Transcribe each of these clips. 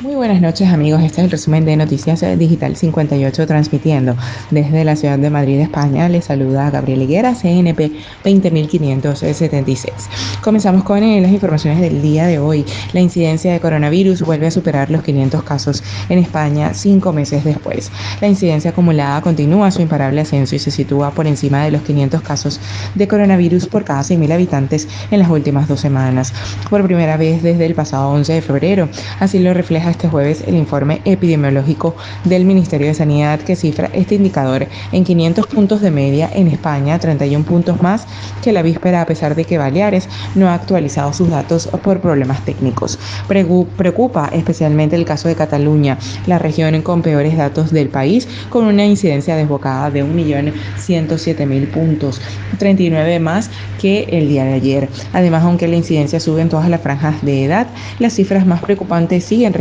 Muy buenas noches amigos, este es el resumen de Noticias Digital 58 transmitiendo desde la ciudad de Madrid, España. Les saluda Gabriel Higuera, CNP 20576. Comenzamos con eh, las informaciones del día de hoy. La incidencia de coronavirus vuelve a superar los 500 casos en España cinco meses después. La incidencia acumulada continúa su imparable ascenso y se sitúa por encima de los 500 casos de coronavirus por cada 100.000 habitantes en las últimas dos semanas, por primera vez desde el pasado 11 de febrero. Así lo refleja este jueves el informe epidemiológico del Ministerio de Sanidad que cifra este indicador en 500 puntos de media en España, 31 puntos más que la víspera a pesar de que Baleares no ha actualizado sus datos por problemas técnicos. Preocupa especialmente el caso de Cataluña, la región con peores datos del país, con una incidencia desbocada de 1.107.000 puntos, 39 más que el día de ayer. Además, aunque la incidencia sube en todas las franjas de edad, las cifras más preocupantes siguen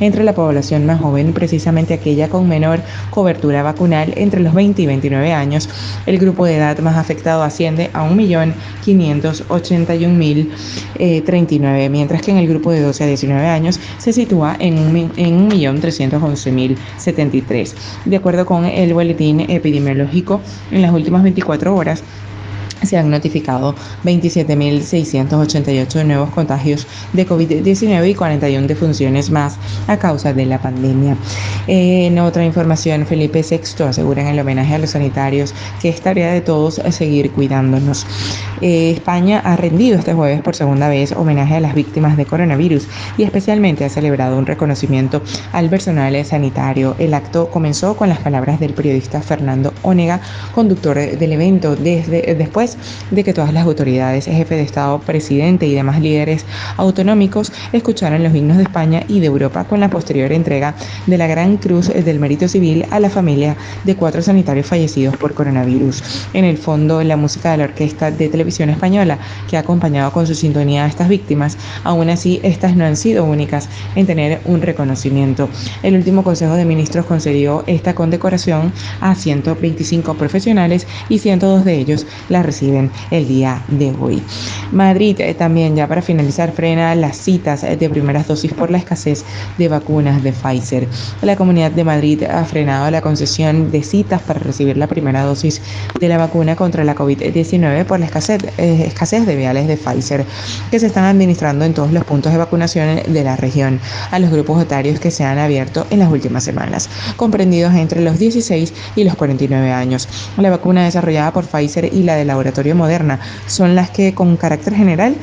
entre la población más joven, precisamente aquella con menor cobertura vacunal entre los 20 y 29 años. El grupo de edad más afectado asciende a 1.581.039, eh, mientras que en el grupo de 12 a 19 años se sitúa en 1.311.073. De acuerdo con el boletín epidemiológico, en las últimas 24 horas, se han notificado 27.688 nuevos contagios de COVID-19 y 41 defunciones más a causa de la pandemia. En otra información, Felipe VI asegura en el homenaje a los sanitarios que es tarea de todos seguir cuidándonos. Eh, España ha rendido este jueves por segunda vez homenaje a las víctimas de coronavirus y especialmente ha celebrado un reconocimiento al personal sanitario. El acto comenzó con las palabras del periodista Fernando Onega, conductor del evento, desde después de que todas las autoridades, jefe de Estado, presidente y demás líderes autonómicos escucharan los himnos de España y de Europa con la posterior entrega de la Gran Cruz del Mérito Civil a la familia de cuatro sanitarios fallecidos por coronavirus. En el fondo, la música de la Orquesta de Televisión Española, que ha acompañado con su sintonía a estas víctimas, aún así estas no han sido únicas en tener un reconocimiento. El último Consejo de Ministros concedió esta condecoración a 125 profesionales y 102 de ellos la recibieron reciben el día de hoy. Madrid eh, también ya para finalizar frena las citas eh, de primeras dosis por la escasez de vacunas de Pfizer. La Comunidad de Madrid ha frenado la concesión de citas para recibir la primera dosis de la vacuna contra la COVID-19 por la escasez, eh, escasez de viales de Pfizer que se están administrando en todos los puntos de vacunación de la región a los grupos etarios que se han abierto en las últimas semanas, comprendidos entre los 16 y los 49 años. La vacuna desarrollada por Pfizer y la de laboratorio Moderna son las que con carácter general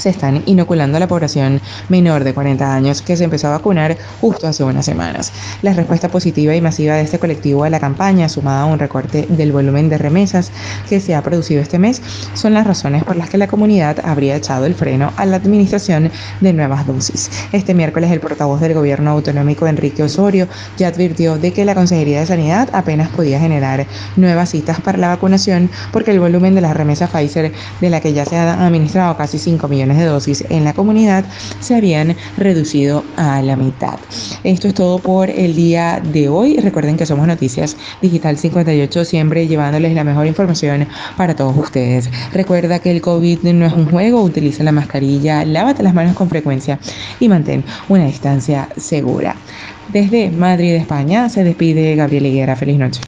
se están inoculando a la población menor de 40 años que se empezó a vacunar justo hace unas semanas. La respuesta positiva y masiva de este colectivo a la campaña, sumada a un recorte del volumen de remesas que se ha producido este mes, son las razones por las que la comunidad habría echado el freno a la administración de nuevas dosis. Este miércoles el portavoz del gobierno autonómico Enrique Osorio ya advirtió de que la Consejería de Sanidad apenas podía generar nuevas citas para la vacunación porque el volumen de las remesas Pfizer de la que ya se han administrado casi 5 de dosis en la comunidad se habían reducido a la mitad. Esto es todo por el día de hoy. Recuerden que somos Noticias Digital 58, siempre llevándoles la mejor información para todos ustedes. Recuerda que el COVID no es un juego, utiliza la mascarilla, lávate las manos con frecuencia y mantén una distancia segura. Desde Madrid, España, se despide Gabriel Higuera. Feliz noche.